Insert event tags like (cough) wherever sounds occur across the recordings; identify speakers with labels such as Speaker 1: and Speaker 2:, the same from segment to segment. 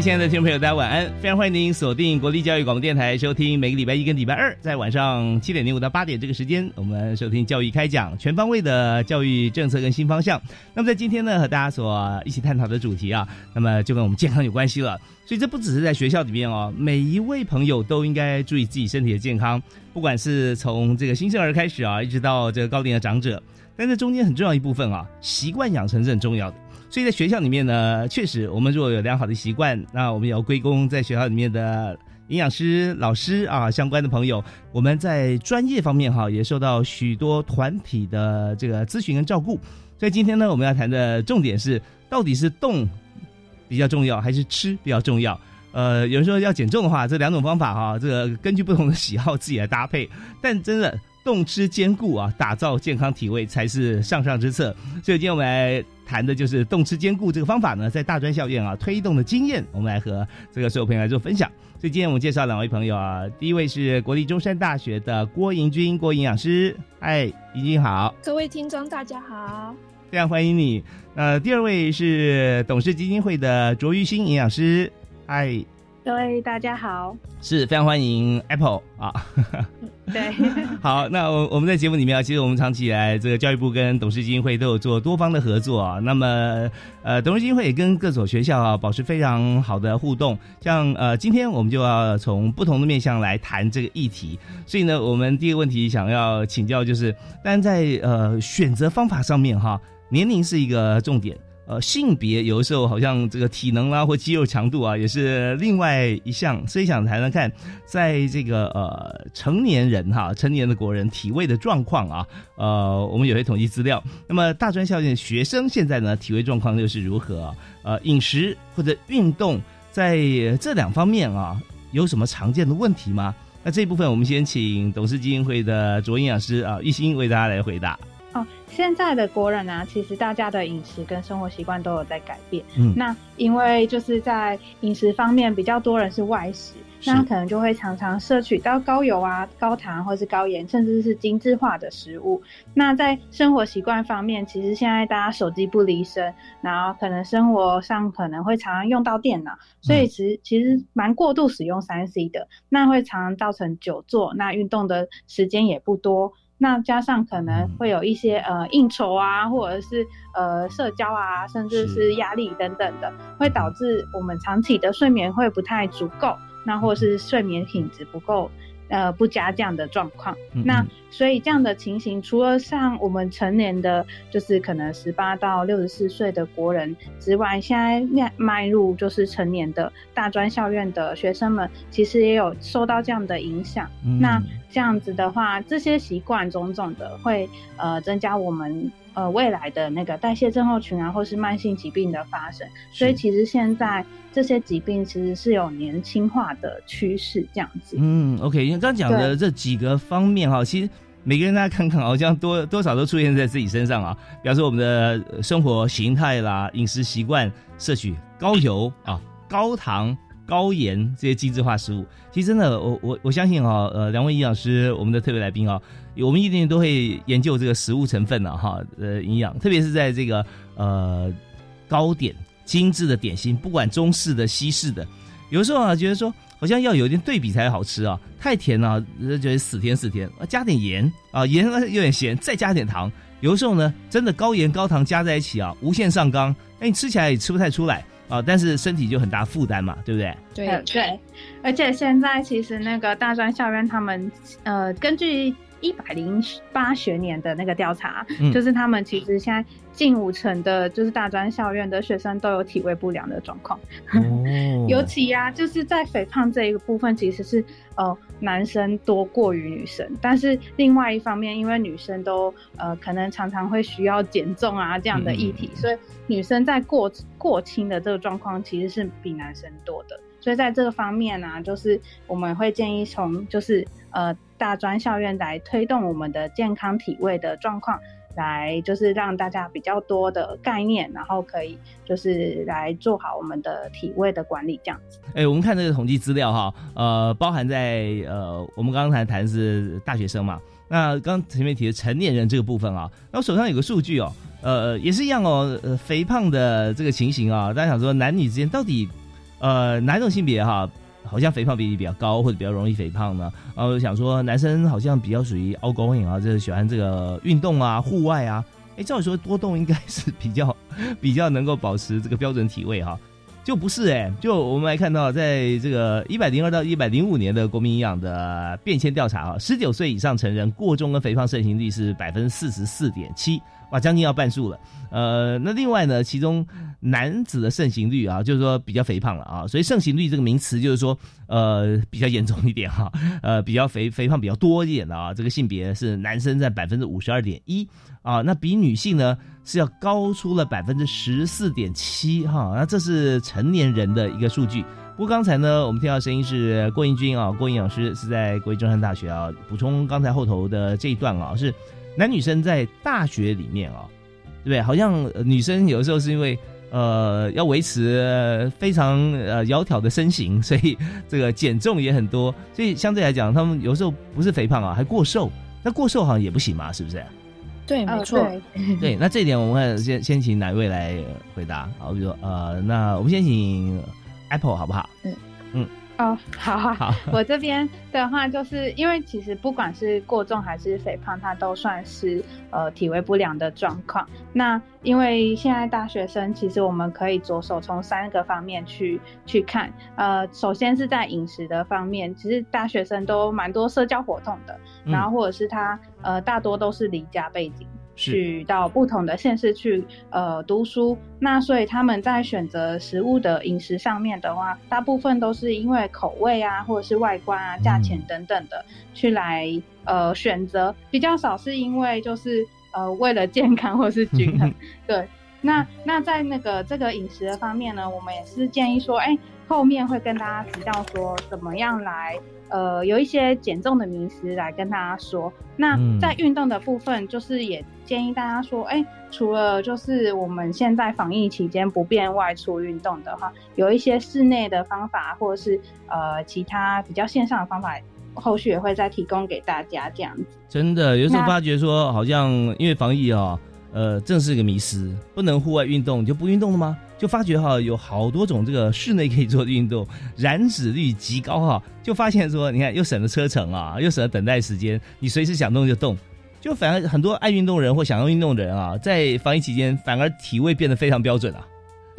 Speaker 1: 亲爱的听众朋友，大家晚安！非常欢迎您锁定国立教育广播电台，收听每个礼拜一跟礼拜二在晚上七点零五到八点这个时间，我们收听教育开讲，全方位的教育政策跟新方向。那么在今天呢，和大家所一起探讨的主题啊，那么就跟我们健康有关系了。所以这不只是在学校里面哦，每一位朋友都应该注意自己身体的健康，不管是从这个新生儿开始啊，一直到这个高龄的长者，但这中间很重要一部分啊，习惯养成是很重要的。所以在学校里面呢，确实，我们如果有良好的习惯，那我们也要归功在学校里面的营养师、老师啊，相关的朋友。我们在专业方面哈，也受到许多团体的这个咨询跟照顾。所以今天呢，我们要谈的重点是，到底是动比较重要，还是吃比较重要？呃，有人说要减重的话，这两种方法哈，这个根据不同的喜好自己来搭配。但真的动吃兼顾啊，打造健康体位才是上上之策。所以今天我们来。谈的就是动吃兼顾这个方法呢，在大专校院啊推动的经验，我们来和这个所有朋友来做分享。所以今天我们介绍两位朋友啊，第一位是国立中山大学的郭莹君郭营养师，嗨，莹君好，
Speaker 2: 各位听众大家好，
Speaker 1: 非常欢迎你。呃，第二位是董事基金会的卓玉新营养师，嗨。
Speaker 2: 各位大家好，
Speaker 1: 是非常欢迎 Apple 啊，
Speaker 2: 对，(laughs)
Speaker 1: 好，那我我们在节目里面啊，其实我们长期以来这个教育部跟董事基金会都有做多方的合作啊，那么呃，董事基金会也跟各所学校啊保持非常好的互动，像呃，今天我们就要从不同的面向来谈这个议题，所以呢，我们第一个问题想要请教就是，但在呃选择方法上面哈，年龄是一个重点。呃，性别有的时候好像这个体能啦或肌肉强度啊，也是另外一项，所以想谈谈看，在这个呃成年人哈，成年的国人体位的状况啊，呃，我们有些统计资料。那么大专校院学生现在呢，体位状况又是如何？呃，饮食或者运动在这两方面啊，有什么常见的问题吗？那这一部分我们先请董事基金会的卓营养师啊玉兴为大家来回答。
Speaker 2: 哦，现在的国人啊，其实大家的饮食跟生活习惯都有在改变。嗯，那因为就是在饮食方面比较多人是外食，那可能就会常常摄取到高油啊、高糖或是高盐，甚至是精致化的食物。那在生活习惯方面，其实现在大家手机不离身，然后可能生活上可能会常常用到电脑，所以其实其实蛮过度使用三 C 的，那会常常造成久坐，那运动的时间也不多。那加上可能会有一些呃应酬啊，或者是呃社交啊，甚至是压力等等的，会导致我们长期的睡眠会不太足够，那或是睡眠品质不够。呃，不加这样的状况，那所以这样的情形，除了像我们成年的，就是可能十八到六十四岁的国人之外，现在迈迈入就是成年的大专校院的学生们，其实也有受到这样的影响。那这样子的话，这些习惯种种的，会呃增加我们。呃，未来的那个代谢症候群啊，或是慢性疾病的发生，所以其实现在这些疾病其实是有年轻化的趋势，这样子。
Speaker 1: 嗯，OK，因为刚讲的这几个方面哈，其实每个人大家看看，好像多多少都出现在自己身上啊。比方说我们的生活形态啦、饮食习惯，摄取高油啊、高糖。高盐这些精致化食物，其实真的，我我我相信哈，呃，两位营养师，我们的特别来宾啊，我们一定都会研究这个食物成分的哈，呃，营养，特别是在这个呃糕点、精致的点心，不管中式的、西式的，有时候啊，觉得说好像要有一点对比才好吃啊，太甜了，觉得死甜死甜，加点盐啊，盐有点咸，再加点糖。有的时候呢，真的高盐高糖加在一起啊，无限上纲，哎，你吃起来也吃不太出来。啊，但是身体就很大负担嘛，对不对？
Speaker 2: 对对，而且现在其实那个大专校院他们呃，根据。一百零八学年的那个调查，就是他们其实现在近五成的，就是大专校院的学生都有体位不良的状况。(laughs) 尤其呀，就是在肥胖这一个部分，其实是呃男生多过于女生。但是另外一方面，因为女生都呃可能常常会需要减重啊这样的议题，所以女生在过过轻的这个状况其实是比男生多的。所以在这个方面呢，就是我们会建议从就是呃。大专校院来推动我们的健康体位的状况，来就是让大家比较多的概念，然后可以就是来做好我们的体位的管理这样子。
Speaker 1: 哎，我们看这个统计资料哈，呃，包含在呃，我们刚才谈是大学生嘛，那刚前面提的成年人这个部分啊，那我手上有个数据哦，呃，也是一样哦，呃，肥胖的这个情形啊，大家想说男女之间到底呃哪种性别哈？好像肥胖比例比较高，或者比较容易肥胖呢？然后想说男生好像比较属于 outgoing 啊，就是喜欢这个运动啊、户外啊。哎，照理说多动应该是比较 (laughs) 比较能够保持这个标准体位哈，就不是哎。就我们来看到，在这个一百零二到一百零五年的国民营养的变迁调查啊，十九岁以上成人过重跟肥胖盛行率是百分之四十四点七。哇，将近要半数了。呃，那另外呢，其中男子的盛行率啊，就是说比较肥胖了啊，所以盛行率这个名词就是说，呃，比较严重一点哈，(laughs) 呃，比较肥肥胖比较多一点的啊，这个性别是男生在百分之五十二点一啊，那比女性呢是要高出了百分之十四点七哈，那这是成年人的一个数据。不过刚才呢，我们听到声音是郭英军啊，郭英老师是在国立中山大学啊，补充刚才后头的这一段啊是。男女生在大学里面哦，对不对？好像女生有的时候是因为呃要维持非常呃窈窕的身形，所以这个减重也很多，所以相对来讲，他们有时候不是肥胖啊，还过瘦。那过瘦好像也不行嘛，是不是？
Speaker 2: 对，没错。
Speaker 1: 对，那这一点我们先先请哪位来回答？好，比如说呃，那我们先请 Apple 好不好？嗯
Speaker 2: 嗯。哦，(laughs) 好好，(laughs) 我这边的话，就是因为其实不管是过重还是肥胖，它都算是呃体位不良的状况。那因为现在大学生，其实我们可以着手从三个方面去去看。呃，首先是在饮食的方面，其实大学生都蛮多社交活动的，然后或者是他呃大多都是离家背景。去到不同的县市去呃读书，那所以他们在选择食物的饮食上面的话，大部分都是因为口味啊，或者是外观啊、价钱等等的去来呃选择，比较少是因为就是呃为了健康或是均衡。(laughs) 对，那那在那个这个饮食的方面呢，我们也是建议说，哎，后面会跟大家提到说怎么样来。呃，有一些减重的名词来跟大家说。那在运动的部分，就是也建议大家说，哎，除了就是我们现在防疫期间不便外出运动的话，有一些室内的方法，或者是呃其他比较线上的方法，后续也会再提供给大家这样子。
Speaker 1: 真的，有时候发觉说，好像因为防疫啊。呃，正是一个迷失，不能户外运动，就不运动了吗？就发觉哈，有好多种这个室内可以做的运动，燃脂率极高哈，就发现说，你看又省了车程啊，又省了等待时间，你随时想动就动，就反而很多爱运动人或想要运动的人啊，在防疫期间反而体位变得非常标准啊。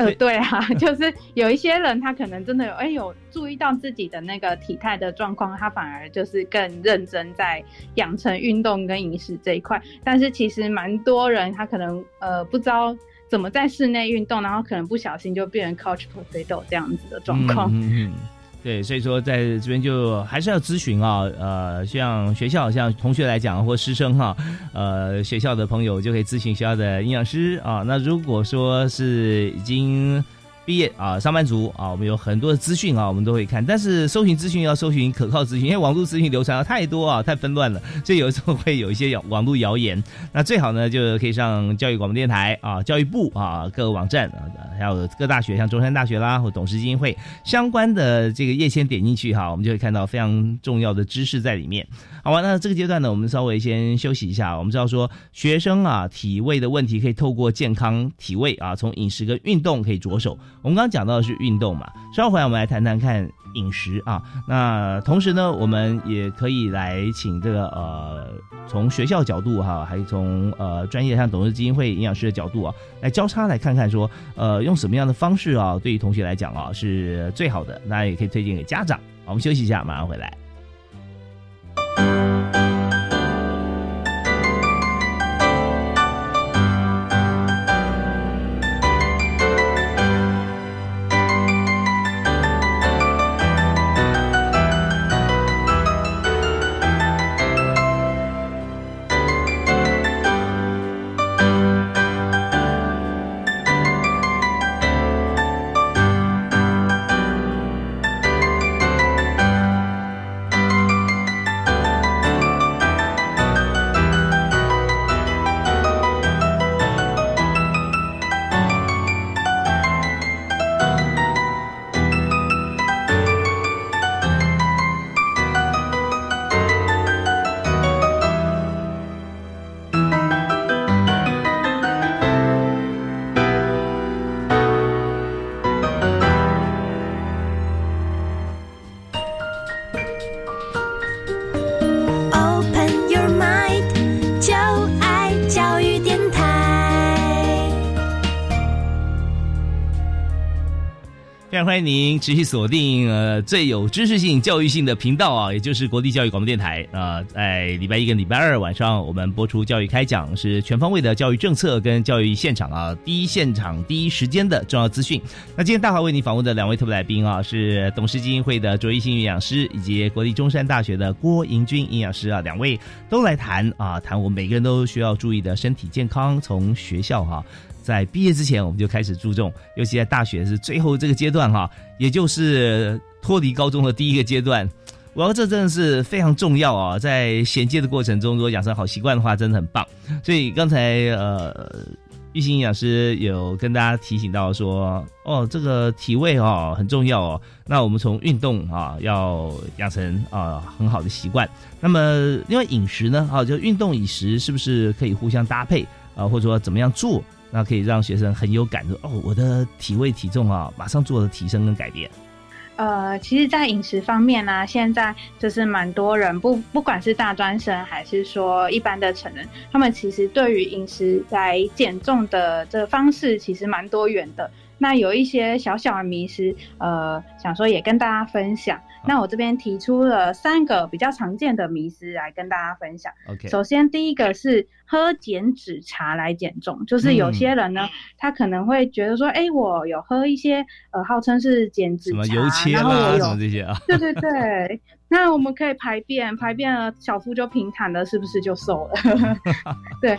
Speaker 2: 呃，对啊，(laughs) 就是有一些人，他可能真的有哎有注意到自己的那个体态的状况，他反而就是更认真在养成运动跟饮食这一块。但是其实蛮多人他可能呃不知道怎么在室内运动，然后可能不小心就变成 couch potato 这样子的状况。
Speaker 1: 对，所以说在这边就还是要咨询啊，呃，像学校像同学来讲或师生哈，呃，学校的朋友就可以咨询学校的营养师啊。那如果说是已经。毕业啊，上班族啊，我们有很多的资讯啊，我们都会看。但是搜寻资讯要搜寻可靠资讯，因为网络资讯流传的太多啊，太纷乱了，所以有时候会有一些网网络谣言。那最好呢，就可以上教育广播电台啊，教育部啊，各个网站啊，还有各大学，像中山大学啦，或董事基金会相关的这个页签点进去哈，我们就会看到非常重要的知识在里面。好吧，那这个阶段呢，我们稍微先休息一下。我们知道说，学生啊，体位的问题可以透过健康体位啊，从饮食跟运动可以着手。我们刚刚讲到的是运动嘛，稍后回来我们来谈谈看饮食啊。那同时呢，我们也可以来请这个呃，从学校角度哈，还从呃专业像董事基金会营养师的角度啊，来交叉来看看说，呃，用什么样的方式啊，对于同学来讲啊是最好的，那也可以推荐给家长。我们休息一下，马上回来。欢迎您持续锁定呃最有知识性、教育性的频道啊，也就是国立教育广播电台啊。在礼拜一跟礼拜二晚上，我们播出教育开讲，是全方位的教育政策跟教育现场啊，第一现场、第一时间的重要资讯。那今天大华为您访问的两位特别来宾啊，是董事基金会的卓一新营养师，以及国立中山大学的郭盈军营养师啊，两位都来谈啊，谈我们每个人都需要注意的身体健康，从学校哈。在毕业之前，我们就开始注重，尤其在大学是最后这个阶段哈，也就是脱离高中的第一个阶段。我要这真的是非常重要啊！在衔接的过程中，如果养成好习惯的话，真的很棒。所以刚才呃，玉兴营养师有跟大家提醒到说，哦，这个体位哦很重要哦。那我们从运动啊，要养成啊很好的习惯。那么另外饮食呢，啊，就运动饮食是不是可以互相搭配啊？或者说怎么样做？那可以让学生很有感受哦，我的体位体重啊，马上做了提升跟改变。
Speaker 2: 呃，其实，在饮食方面呢，现在就是蛮多人不不管是大专生还是说一般的成人，他们其实对于饮食来减重的这个方式其实蛮多元的。那有一些小小的迷失，呃，想说也跟大家分享。那我这边提出了三个比较常见的迷思来跟大家分享。
Speaker 1: OK，
Speaker 2: 首先第一个是喝减脂茶来减重，就是有些人呢，他可能会觉得说，哎，我有喝一些呃号称是减脂茶，然后
Speaker 1: 我有这些啊，
Speaker 2: 对对对，那我们可以排便，排便了小腹就平坦了，是不是就瘦了？(laughs) 对，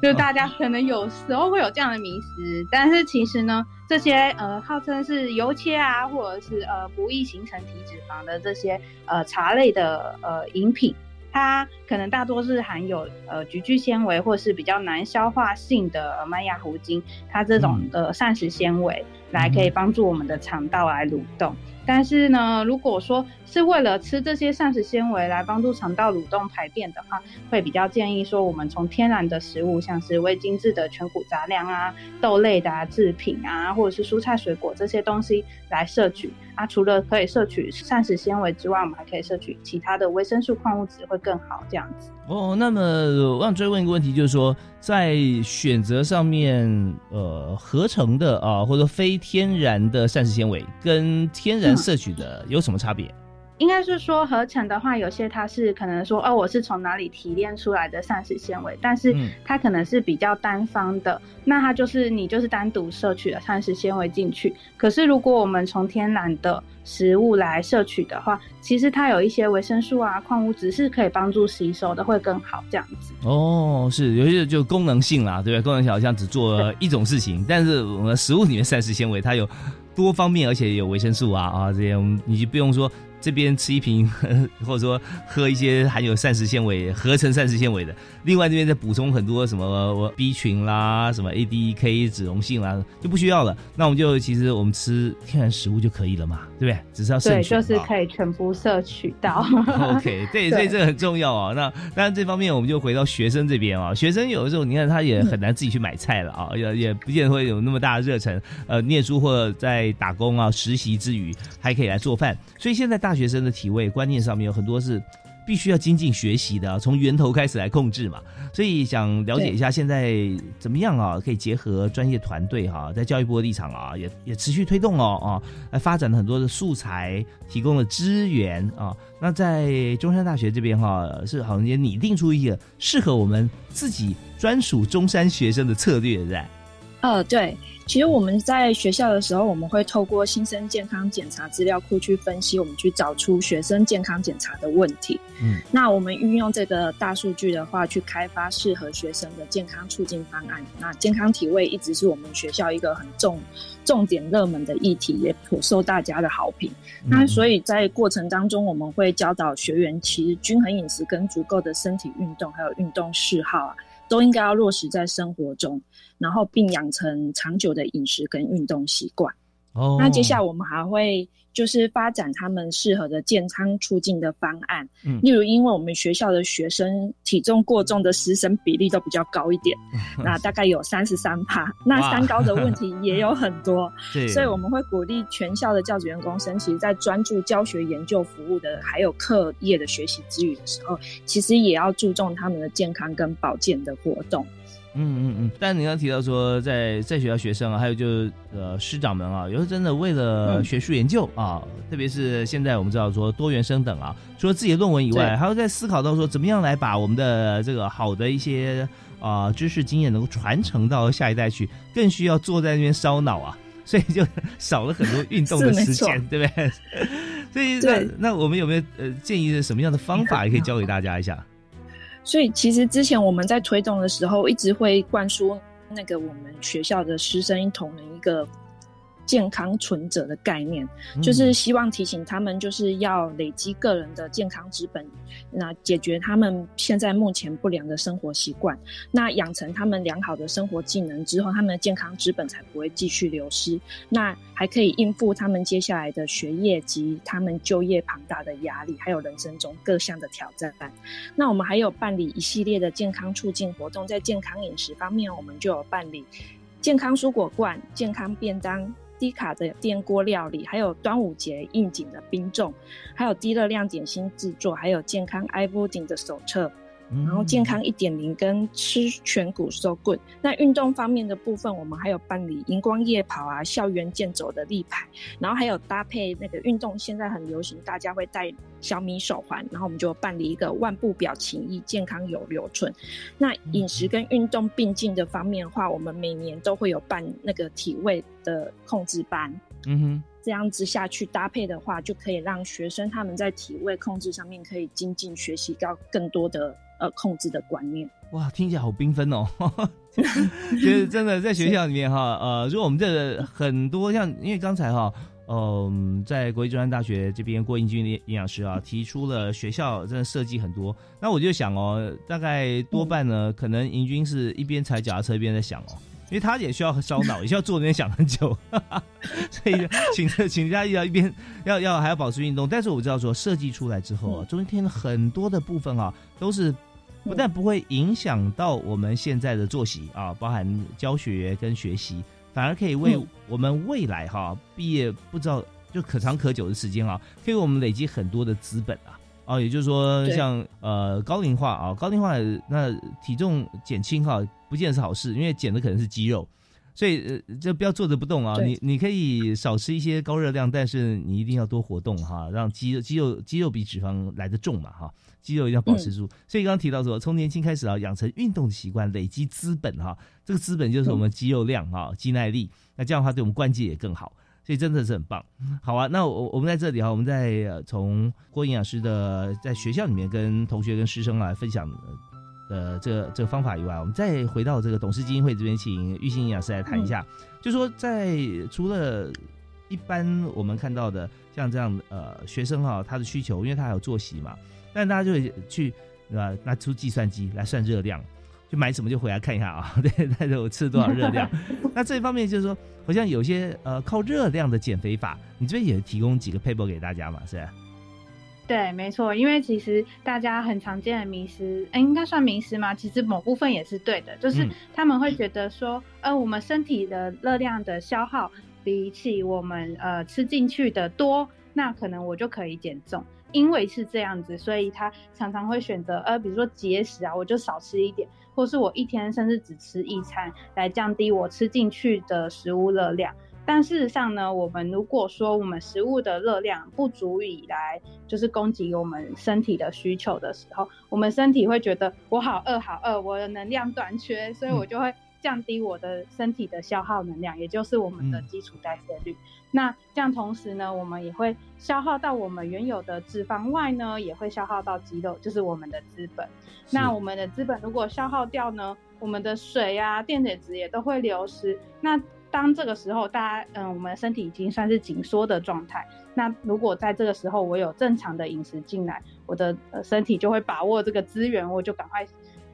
Speaker 2: 就是大家可能有时候会有这样的迷思，但是其实呢。这些呃号称是油切啊，或者是呃不易形成体脂肪的这些呃茶类的呃饮品，它可能大多是含有呃菊苣纤维或是比较难消化性的麦芽糊精，它这种的膳食纤维来可以帮助我们的肠道来蠕动。但是呢，如果说是为了吃这些膳食纤维来帮助肠道蠕动排便的话，会比较建议说，我们从天然的食物，像是未精制的全谷杂粮啊、豆类的啊制品啊，或者是蔬菜水果这些东西来摄取啊。除了可以摄取膳食纤维之外，我们还可以摄取其他的维生素、矿物质，会更好这样子。
Speaker 1: 哦，那么我想追问一个问题，就是说在选择上面，呃，合成的啊，或者非天然的膳食纤维跟天然摄取的有什么差别？
Speaker 2: 应该是说合成的话，有些它是可能说哦，我是从哪里提炼出来的膳食纤维，但是它可能是比较单方的，那它就是你就是单独摄取了膳食纤维进去。可是如果我们从天然的食物来摄取的话，其实它有一些维生素啊、矿物质是可以帮助吸收的，会更好这样子。
Speaker 1: 哦，是有些就功能性啦，对不对？功能性好像只做一种事情，但是我们食物里面膳食纤维它有多方面，而且有维生素啊啊这些，你就不用说。这边吃一瓶，(laughs) 或者说喝一些含有膳食纤维、合成膳食纤维的，另外这边再补充很多什么 B 群啦、什么 ADK 脂溶性啦，就不需要了。那我们就其实我们吃天然食物就可以了嘛，对不对？只是要
Speaker 2: 对，就是可以全部摄取到。(laughs)
Speaker 1: OK，对，所以这个很重要啊。那当然这方面我们就回到学生这边啊，学生有的时候你看他也很难自己去买菜了啊，也也不见得会有那么大的热忱。呃，念书或者在打工啊、实习之余，还可以来做饭。所以现在大学生的体位观念上面有很多是必须要精进学习的，从源头开始来控制嘛。所以想了解一下现在怎么样啊？可以结合专业团队哈，在教育部的立场啊，也也持续推动哦啊，来发展了很多的素材，提供了资源啊。那在中山大学这边哈，是好像也拟定出一个适合我们自己专属中山学生的策略，在。
Speaker 3: 呃，对。其实我们在学校的时候，我们会透过新生健康检查资料库去分析，我们去找出学生健康检查的问题。嗯，那我们运用这个大数据的话，去开发适合学生的健康促进方案。那健康体位一直是我们学校一个很重重点热门的议题，也颇受大家的好评。那所以在过程当中，我们会教导学员，其实均衡饮食跟足够的身体运动，还有运动嗜好啊。都应该要落实在生活中，然后并养成长久的饮食跟运动习惯。哦，那接下来我们还会就是发展他们适合的健康促进的方案。嗯，例如，因为我们学校的学生体重过重的师生比例都比较高一点，(laughs) 那大概有三十三趴。那三高的问题也有很多，(laughs) 对，所以我们会鼓励全校的教职员工生，其实在专注教学研究服务的，还有课业的学习之余的时候，其实也要注重他们的健康跟保健的活动。
Speaker 1: 嗯嗯嗯，但你刚提到说，在在学校学生啊，还有就是呃师长们啊，有时候真的为了学术研究啊，特别是现在我们知道说多元生等啊，除了自己的论文以外，还要在思考到说怎么样来把我们的这个好的一些啊知识经验能够传承到下一代去，更需要坐在那边烧脑啊，(laughs) 所以就少了很多运动的时间，对不对？(laughs) 所以那那我们有没有呃建议的什么样的方法，(laughs) 也可以教给大家一下？
Speaker 3: 所以，其实之前我们在推动的时候，一直会灌输那个我们学校的师生一同的一个。健康存折的概念，就是希望提醒他们，就是要累积个人的健康资本，那解决他们现在目前不良的生活习惯，那养成他们良好的生活技能之后，他们的健康资本才不会继续流失，那还可以应付他们接下来的学业及他们就业庞大的压力，还有人生中各项的挑战。那我们还有办理一系列的健康促进活动，在健康饮食方面，我们就有办理健康蔬果罐、健康便当。低卡的电锅料理，还有端午节应景的冰粽，还有低热量点心制作，还有健康 i b o d i n g 的手册。然后健康一点零跟吃全谷 so good。那运动方面的部分，我们还有办理荧光夜跑啊、校园健走的立牌，然后还有搭配那个运动，现在很流行，大家会戴小米手环，然后我们就办理一个万步表情意，健康有留存。那饮食跟运动并进的方面的话，我们每年都会有办那个体位的控制班。嗯哼，这样子下去搭配的话，就可以让学生他们在体位控制上面可以精进学习到更多的。呃，控制的观念。
Speaker 1: 哇，听起来好缤纷哦！其 (laughs) 实 (laughs) 真的在学校里面哈，呃，如果我们这很多像，因为刚才哈，嗯，在国际中山大学这边，郭英军营养师啊提出了学校真的设计很多，那我就想哦，大概多半呢，可能英军是一边踩脚踏车一边在想哦，因为他也需要烧脑，(laughs) 也需要坐那边想很久，所以请请大家要一边要要还要保持运动，但是我知道说设计出来之后啊，中间添了很多的部分啊，都是。不但不会影响到我们现在的作息啊，包含教学跟学习，反而可以为我们未来哈毕业不知道就可长可久的时间啊，可以为我们累积很多的资本啊。哦，也就是说，像呃高龄化啊，高龄化那体重减轻哈，不见得是好事，因为减的可能是肌肉。所以呃，就不要坐着不动啊！你你可以少吃一些高热量，但是你一定要多活动哈，让肌肉肌肉肌肉比脂肪来的重嘛哈，肌肉一定要保持住。所以刚刚提到说，从年轻开始啊，养成运动的习惯，累积资本哈，这个资本就是我们肌肉量哈，肌耐力。那这样的话，对我们关节也更好。所以真的是很棒。好啊，那我我们在这里哈，我们在从郭营养师的在学校里面跟同学跟师生来分享。呃，这个这个方法以外，我们再回到这个董事基金会这边，请玉兴营养师来谈一下。就说在除了一般我们看到的像这样呃学生哈，他的需求，因为他还有作息嘛，但大家就会去对吧？拿出计算机来算热量，就买什么就回来看一下啊，(laughs) 对，那就我吃了多少热量。(laughs) 那这一方面就是说，好像有些呃靠热量的减肥法，你这边也提供几个 paper 给大家嘛，是
Speaker 2: 对，没错，因为其实大家很常见的迷失，哎，应该算迷失吗？其实某部分也是对的，就是他们会觉得说，呃，我们身体的热量的消耗比起我们呃吃进去的多，那可能我就可以减重。因为是这样子，所以他常常会选择，呃，比如说节食啊，我就少吃一点，或是我一天甚至只吃一餐，来降低我吃进去的食物热量。但事实上呢，我们如果说我们食物的热量不足以来就是供给我们身体的需求的时候，我们身体会觉得我好饿好饿，我的能量短缺，所以我就会降低我的身体的消耗能量，也就是我们的基础代谢率。那这样同时呢，我们也会消耗到我们原有的脂肪外呢，也会消耗到肌肉，就是我们的资本。那我们的资本如果消耗掉呢，我们的水啊、电解质也都会流失。那当这个时候，大家嗯，我们的身体已经算是紧缩的状态。那如果在这个时候我有正常的饮食进来，我的身体就会把握这个资源，我就赶快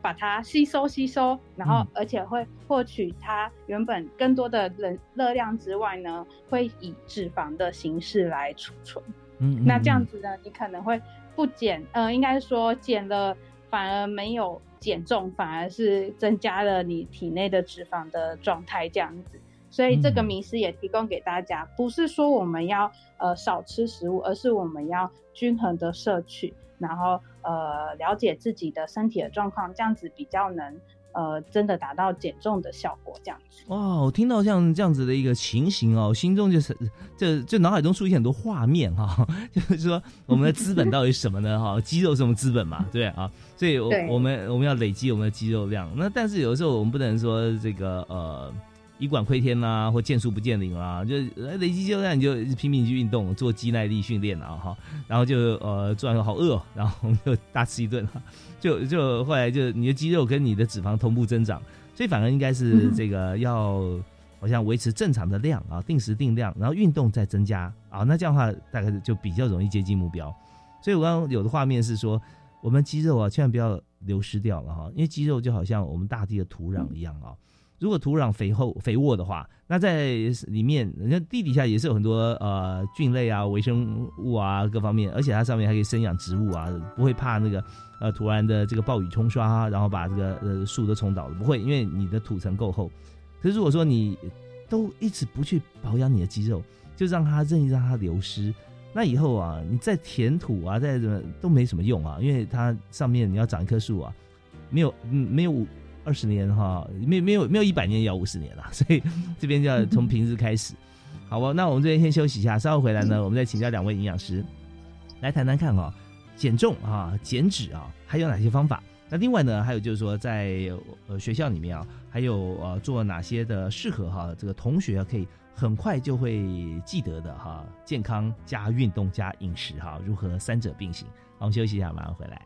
Speaker 2: 把它吸收吸收，然后而且会获取它原本更多的热热量之外呢，会以脂肪的形式来储存。嗯，那这样子呢，你可能会不减，呃，应该说减了反而没有减重，反而是增加了你体内的脂肪的状态，这样子。所以这个迷思也提供给大家，不是说我们要呃少吃食物，而是我们要均衡的摄取，然后呃了解自己的身体的状况，这样子比较能呃真的达到减重的效果。这样子
Speaker 1: 哇，我听到像这样子的一个情形哦，心中就是这这脑海中出现很多画面哈，(laughs) 就是说我们的资本到底什么呢？哈，(laughs) 肌肉什么资本嘛？对啊，所以我我们我们要累积我们的肌肉量。那但是有的时候我们不能说这个呃。以管窥天啦，或见树不见林啦，就累积肌肉量，你就拼命去运动，做肌耐力训练啊，哈，然后就呃做完好饿，然后就大吃一顿，就就后来就你的肌肉跟你的脂肪同步增长，所以反而应该是这个要好像维持正常的量啊，定时定量，然后运动再增加啊，那这样的话大概就比较容易接近目标。所以我刚刚有的画面是说，我们肌肉啊千万不要流失掉了哈，因为肌肉就好像我们大地的土壤一样啊。如果土壤肥厚肥沃的话，那在里面，人家地底下也是有很多呃菌类啊、微生物啊各方面，而且它上面还可以生养植物啊，不会怕那个呃突然的这个暴雨冲刷，然后把这个呃树都冲倒了，不会，因为你的土层够厚。可是如果说你都一直不去保养你的肌肉，就让它任意让它流失，那以后啊，你再填土啊，再怎么都没什么用啊，因为它上面你要长一棵树啊，没有嗯没有。二十年哈，没没有没有一百年也要五十年了，所以这边就要 (laughs) 从平日开始，好吧？那我们这边先休息一下，稍后回来呢，我们再请教两位营养师来谈谈看哈，减重啊、减脂啊，还有哪些方法？那另外呢，还有就是说，在呃学校里面啊，还有呃做哪些的适合哈这个同学可以很快就会记得的哈，健康加运动加饮食哈，如何三者并行？好，我们休息一下，马上回来。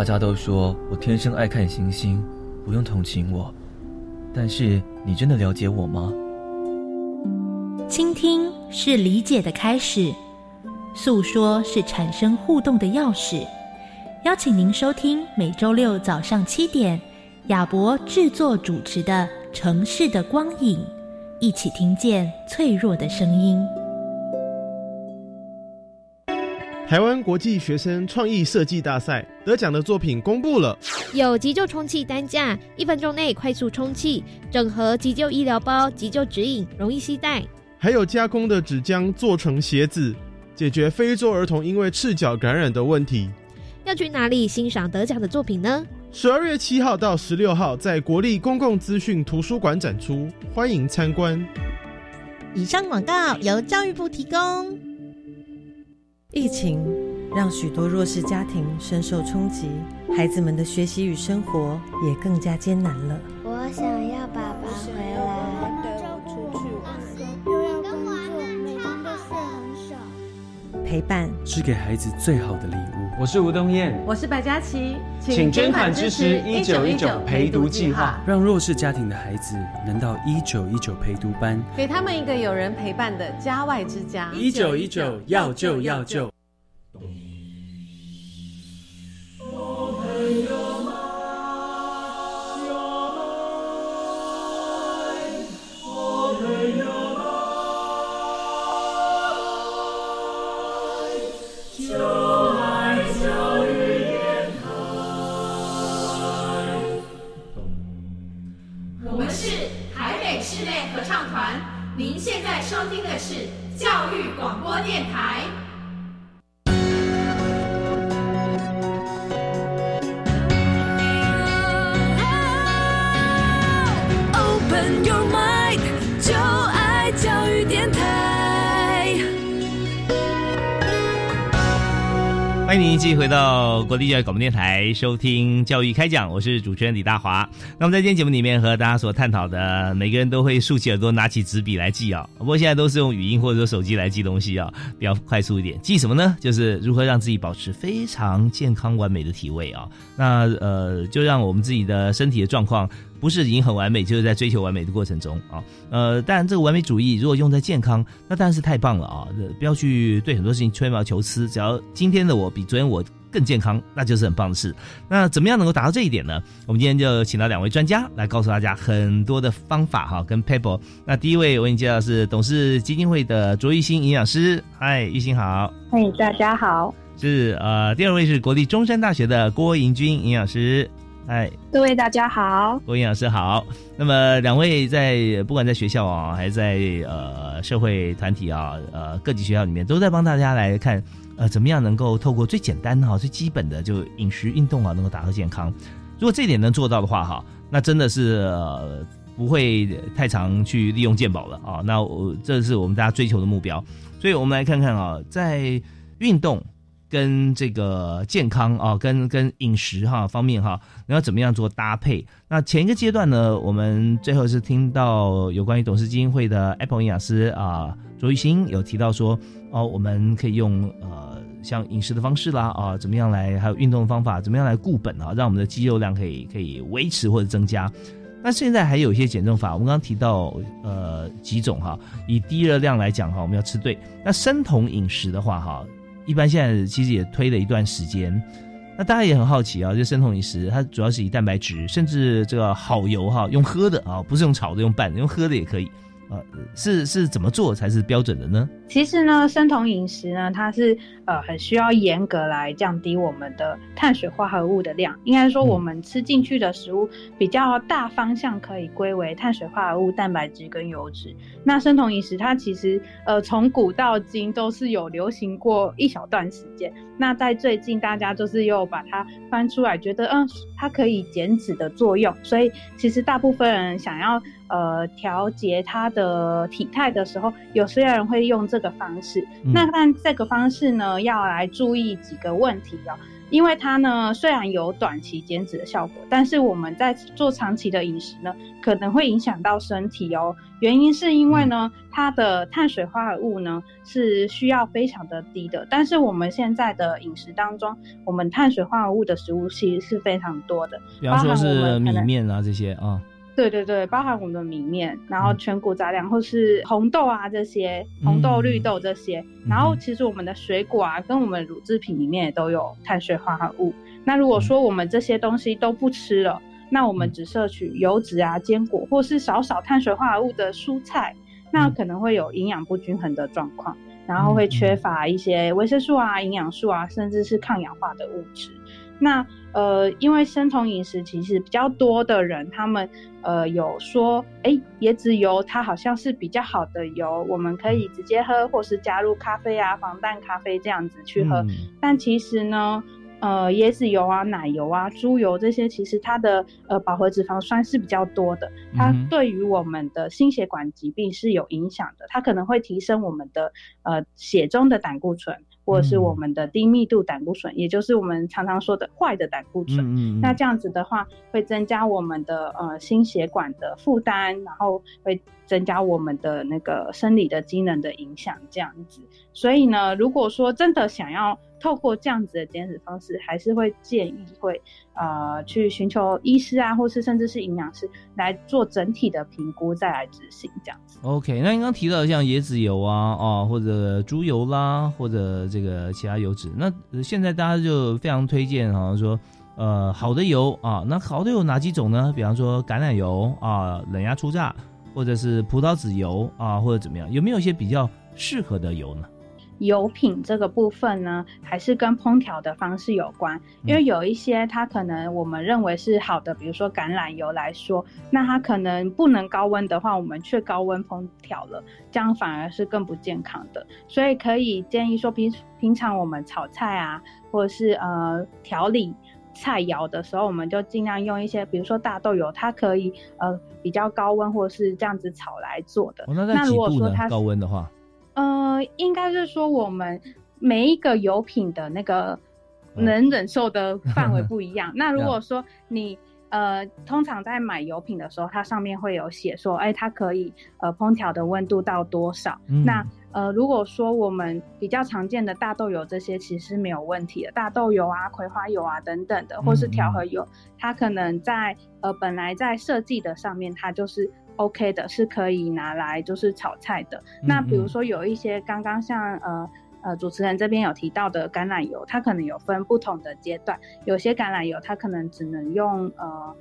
Speaker 4: 大家都说我天生爱看星星，不用同情我。但是你真的了解我吗？
Speaker 5: 倾听是理解的开始，诉说是产生互动的钥匙。邀请您收听每周六早上七点，亚博制作主持的《城市的光影》，一起听见脆弱的声音。
Speaker 6: 台湾国际学生创意设计大赛得奖的作品公布了，
Speaker 7: 有急救充气担架，一分钟内快速充气；整合急救医疗包，急救指引，容易携带；
Speaker 6: 还有加工的纸浆做成鞋子，解决非洲儿童因为赤脚感染的问题。
Speaker 7: 要去哪里欣赏得奖的作品呢？
Speaker 6: 十二月七号到十六号在国立公共资讯图书馆展出，欢迎参观。
Speaker 8: 以上广告由教育部提供。
Speaker 9: 疫情让许多弱势家庭深受冲击，孩子们的学习与生活也更加艰难了。
Speaker 10: 我想要爸爸回来，
Speaker 11: 带我出去玩，
Speaker 10: 又要工作，每天都睡很少。
Speaker 9: 陪伴
Speaker 12: 是给孩子最好的礼物。
Speaker 13: 我是吴东燕，
Speaker 14: 我是白佳琪，
Speaker 13: 请捐款支持一九一九陪读计划，
Speaker 12: 让弱势家庭的孩子能到一九一九陪读班，
Speaker 14: 给他们一个有人陪伴的家外之家。
Speaker 12: 一九一九要救要救。
Speaker 1: 欢迎继续回到国立教育广播电台收听教育开讲，我是主持人李大华。那么在今天节目里面和大家所探讨的，每个人都会竖起耳朵拿起纸笔来记啊。不过现在都是用语音或者说手机来记东西啊，比较快速一点。记什么呢？就是如何让自己保持非常健康完美的体位啊。那呃，就让我们自己的身体的状况。不是已经很完美，就是在追求完美的过程中啊。呃，但这个完美主义如果用在健康，那当然是太棒了啊！不要去对很多事情吹毛求疵，只要今天的我比昨天我更健康，那就是很棒的事。那怎么样能够达到这一点呢？我们今天就请到两位专家来告诉大家很多的方法哈，跟 paper。那第一位我给你介绍是董事基金会的卓玉新营养师，嗨，玉新好。
Speaker 2: 嗨，大家好。
Speaker 1: 是呃，第二位是国立中山大学的郭盈君营养师。嗨，
Speaker 3: 各位大家好，
Speaker 1: 郭英老师好。那么两位在不管在学校啊，还是在呃社会团体啊，呃各级学校里面，都在帮大家来看，呃怎么样能够透过最简单哈、最基本的就饮食运动啊，能够达到健康。如果这点能做到的话哈，那真的是不会太常去利用健保了啊。那我这是我们大家追求的目标。所以我们来看看啊，在运动。跟这个健康啊，跟跟饮食哈方面哈，你要怎么样做搭配？那前一个阶段呢，我们最后是听到有关于董事基金会的 Apple 营养师啊卓玉兴有提到说，哦，我们可以用呃像饮食的方式啦啊，怎么样来，还有运动的方法，怎么样来固本啊，让我们的肌肉量可以可以维持或者增加。那现在还有一些减重法，我们刚刚提到呃几种哈，以低热量来讲哈，我们要吃对。那生酮饮食的话哈。一般现在其实也推了一段时间，那大家也很好奇啊，就生酮饮食，它主要是以蛋白质，甚至这个好油哈，用喝的啊，不是用炒的，用拌的，用喝的也可以。啊，是是怎么做才是标准的呢？
Speaker 2: 其实呢，生酮饮食呢，它是呃很需要严格来降低我们的碳水化合物的量。应该说，我们吃进去的食物比较大方向可以归为碳水化合物、蛋白质跟油脂。那生酮饮食它其实呃从古到今都是有流行过一小段时间。那在最近大家就是又把它翻出来，觉得嗯它可以减脂的作用。所以其实大部分人想要。呃，调节它的体态的时候，有些人会用这个方式。那但这个方式呢，要来注意几个问题哦。因为它呢，虽然有短期减脂的效果，但是我们在做长期的饮食呢，可能会影响到身体哦。原因是因为呢，它的碳水化合物呢是需要非常的低的，但是我们现在的饮食当中，我们碳水化合物的食物其实是非常多的，
Speaker 1: 比方说是米面啊这些啊。
Speaker 2: 对对对，包含我们的米面，然后全谷杂粮或是红豆啊这些，红豆、绿豆这些，然后其实我们的水果啊，跟我们乳制品里面也都有碳水化合物。那如果说我们这些东西都不吃了，那我们只摄取油脂啊、坚果或是少少碳水化合物的蔬菜，那可能会有营养不均衡的状况，然后会缺乏一些维生素啊、营养素啊，甚至是抗氧化的物质。那呃，因为生酮饮食其实比较多的人，他们呃有说，哎，椰子油它好像是比较好的油，我们可以直接喝，或是加入咖啡啊、防弹咖啡这样子去喝。但其实呢，呃，椰子油啊、奶油啊、猪油这些，其实它的呃饱和脂肪酸是比较多的，它对于我们的心血管疾病是有影响的，它可能会提升我们的呃血中的胆固醇。或者是我们的低密度胆固醇，也就是我们常常说的坏的胆固醇。那这样子的话，会增加我们的呃心血管的负担，然后会增加我们的那个生理的机能的影响。这样子，所以呢，如果说真的想要透过这样子的减脂方式，还是会建议会呃去寻求医师啊，或是甚至是营养师来做整体的评估，再来执行这样子。
Speaker 1: OK，那您刚提到像椰子油啊，哦，或者猪油啦，或者这个其他油脂，那现在大家就非常推荐，好像说，呃，好的油啊，那好的有哪几种呢？比方说橄榄油啊，冷压初榨，或者是葡萄籽油啊，或者怎么样？有没有一些比较适合的油呢？
Speaker 2: 油品这个部分呢，还是跟烹调的方式有关，因为有一些它可能我们认为是好的，比如说橄榄油来说，那它可能不能高温的话，我们却高温烹调了，这样反而是更不健康的。所以可以建议说，平平常我们炒菜啊，或者是呃调理菜肴的时候，我们就尽量用一些，比如说大豆油，它可以呃比较高温或者是这样子炒来做的。
Speaker 1: 那如果说它高温的话。
Speaker 2: 呃，应该是说我们每一个油品的那个能忍受的范围不一样。(laughs) 那如果说你呃，通常在买油品的时候，它上面会有写说，哎，它可以呃烹调的温度到多少？那呃，如果说我们比较常见的大豆油这些其实没有问题的，大豆油啊、葵花油啊等等的，或是调和油，它可能在呃本来在设计的上面，它就是。OK 的，是可以拿来就是炒菜的。那比如说有一些刚刚像呃呃主持人这边有提到的橄榄油，它可能有分不同的阶段。有些橄榄油它可能只能用呃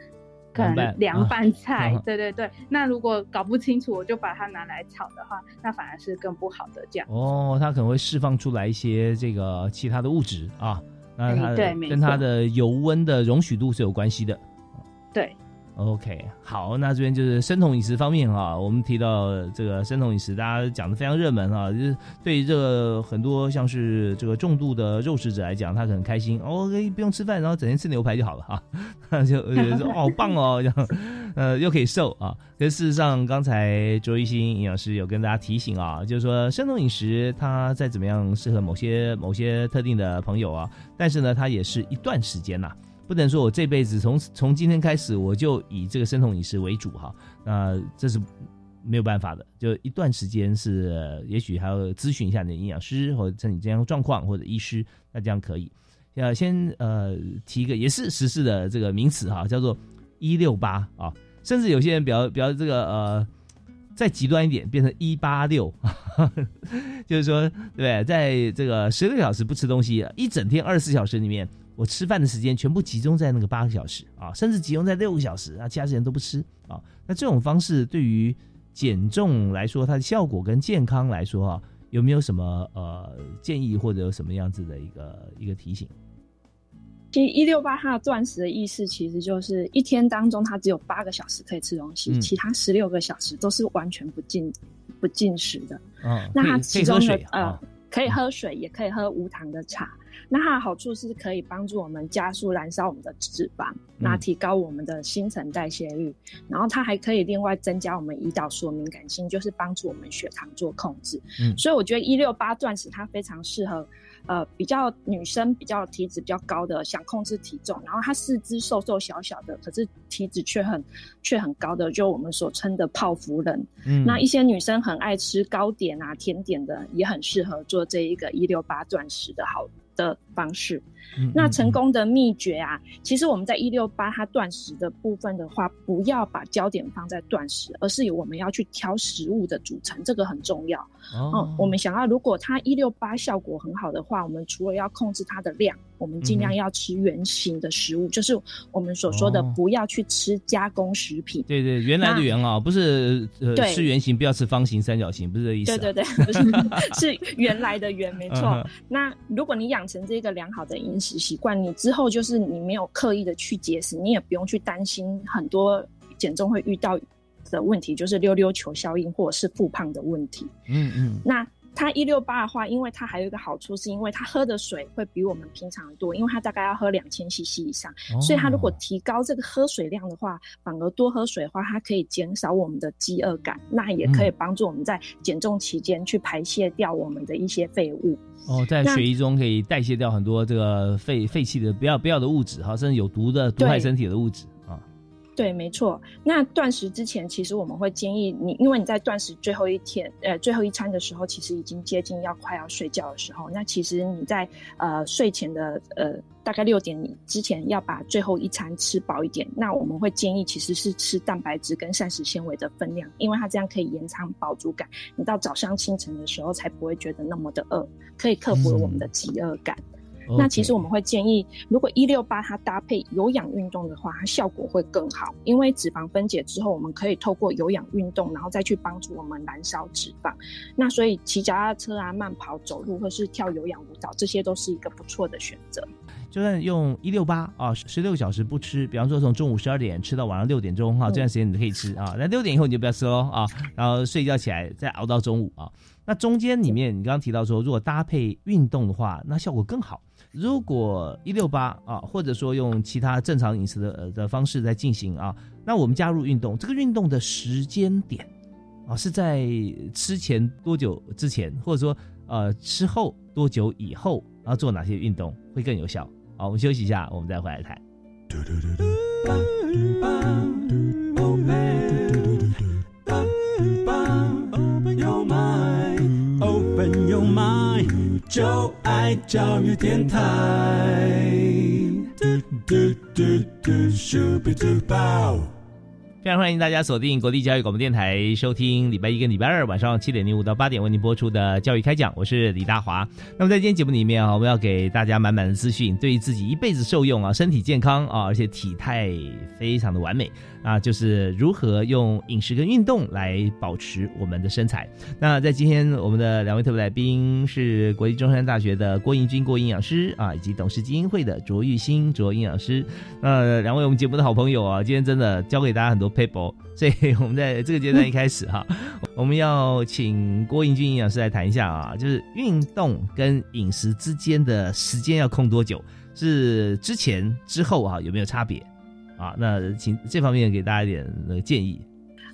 Speaker 2: 可能凉拌菜，(laughs) 对对对。那如果搞不清楚，我就把它拿来炒的话，那反而是更不好的这样。
Speaker 1: 哦，它可能会释放出来一些这个其他的物质啊，那它跟它的油温的容许度是有关系的。
Speaker 2: 对。
Speaker 1: OK，好，那这边就是生酮饮食方面哈，我们提到这个生酮饮食，大家讲的非常热门哈，就是对于这个很多像是这个重度的肉食者来讲，他很开心哦，可以不用吃饭，然后整天吃牛排就好了哈，(laughs) 就觉得说好棒哦，这样呃又可以瘦啊。可是事实上，刚才周一新营养师有跟大家提醒啊，就是说生酮饮食它再怎么样适合某些某些特定的朋友啊，但是呢，它也是一段时间呐。不能说我这辈子从从今天开始我就以这个生酮饮食为主哈，那这是没有办法的。就一段时间是，也许还要咨询一下你的营养师或者像你这样状况或者医师，那这样可以。要先呃提一个也是实事的这个名词哈，叫做一六八啊，甚至有些人比较比较这个呃再极端一点，变成一八六，(laughs) 就是说对，在这个十个小时不吃东西，一整天二十四小时里面。我吃饭的时间全部集中在那个八个小时啊，甚至集中在六个小时啊，其他时间都不吃啊。那这种方式对于减重来说，它的效果跟健康来说啊，有没有什么呃建议或者有什么样子的一个一个提醒？
Speaker 3: 其实一六八它的断食的意思，其实就是一天当中它只有八个小时可以吃东西，其他十六个小时都是完全不进不进食的。
Speaker 1: 嗯，
Speaker 3: 那它其中的
Speaker 1: 呃。
Speaker 3: 可以喝水，也可以喝无糖的茶。那它的好处是可以帮助我们加速燃烧我们的脂肪，那提高我们的新陈代谢率。然后它还可以另外增加我们胰岛素敏感性，就是帮助我们血糖做控制。嗯，所以我觉得一六八断食它非常适合。呃，比较女生比较体脂比较高的，想控制体重，然后她四肢瘦瘦小小的，可是体脂却很却很高的，就我们所称的泡芙人。嗯，那一些女生很爱吃糕点啊、甜点的，也很适合做这一个一六八钻石的好的方式。那成功的秘诀啊，其实我们在一六八它断食的部分的话，不要把焦点放在断食，而是我们要去挑食物的组成，这个很重要。哦，我们想要如果它一六八效果很好的话，我们除了要控制它的量，我们尽量要吃圆形的食物，就是我们所说的不要去吃加工食品。
Speaker 1: 对对，原来的圆啊，不是呃吃圆形，不要吃方形、三角形，不是这意思。
Speaker 3: 对对对，不是 (laughs) 是原来的圆，没错。那如果你养成这个良好的饮食习惯，你之后就是你没有刻意的去节食，你也不用去担心很多减重会遇到的问题，就是溜溜球效应或者是复胖的问题。嗯嗯，那。它一六八的话，因为它还有一个好处，是因为它喝的水会比我们平常多，因为它大概要喝两千 CC 以上，所以它如果提高这个喝水量的话，反而多喝水的话，它可以减少我们的饥饿感，那也可以帮助我们在减重期间去排泄掉我们的一些废物。
Speaker 1: 哦，在血液中可以代谢掉很多这个废废弃的不要不要的物质，哈，甚至有毒的毒害身体的物质。
Speaker 3: 对，没错。那断食之前，其实我们会建议你，因为你在断食最后一天，呃，最后一餐的时候，其实已经接近要快要睡觉的时候。那其实你在呃睡前的呃大概六点之前，要把最后一餐吃饱一点。那我们会建议其实是吃蛋白质跟膳食纤维的分量，因为它这样可以延长饱足感。你到早上清晨的时候才不会觉得那么的饿，可以克服我们的饥饿感。那其实我们会建议，如果一六八它搭配有氧运动的话，它效果会更好。因为脂肪分解之后，我们可以透过有氧运动，然后再去帮助我们燃烧脂肪。那所以骑脚踏车啊、慢跑、走路或是跳有氧舞蹈，这些都是一个不错的选择。
Speaker 1: 就算用一六八啊，十六个小时不吃，比方说从中午十二点吃到晚上六点钟哈，这段时间你可以吃啊。那六点以后你就不要吃喽啊，然后睡觉起来再熬到中午啊。那中间里面你刚刚提到说，如果搭配运动的话，那效果更好。如果一六八啊，或者说用其他正常饮食的呃的方式在进行啊，那我们加入运动，这个运动的时间点啊，是在吃前多久之前，或者说呃吃后多久以后，然后做哪些运动会更有效？好，我们休息一下，我们再回来谈。就爱教育电台。非常欢迎大家锁定国立教育广播电台，收听礼拜一跟礼拜二晚上七点零五到八点为您播出的教育开讲，我是李大华。那么在今天节目里面啊，我们要给大家满满的资讯，对于自己一辈子受用啊，身体健康啊，而且体态非常的完美。啊，就是如何用饮食跟运动来保持我们的身材。那在今天，我们的两位特别来宾是国立中山大学的郭英军郭营养师啊，以及董事基金会的卓玉新卓营养师。那两位我们节目的好朋友啊，今天真的教给大家很多 paper，所以我们在这个阶段一开始哈，(laughs) 我们要请郭英俊营养师来谈一下啊，就是运动跟饮食之间的时间要空多久？是之前之后啊，有没有差别？啊，那请这方面给大家一点那个建议。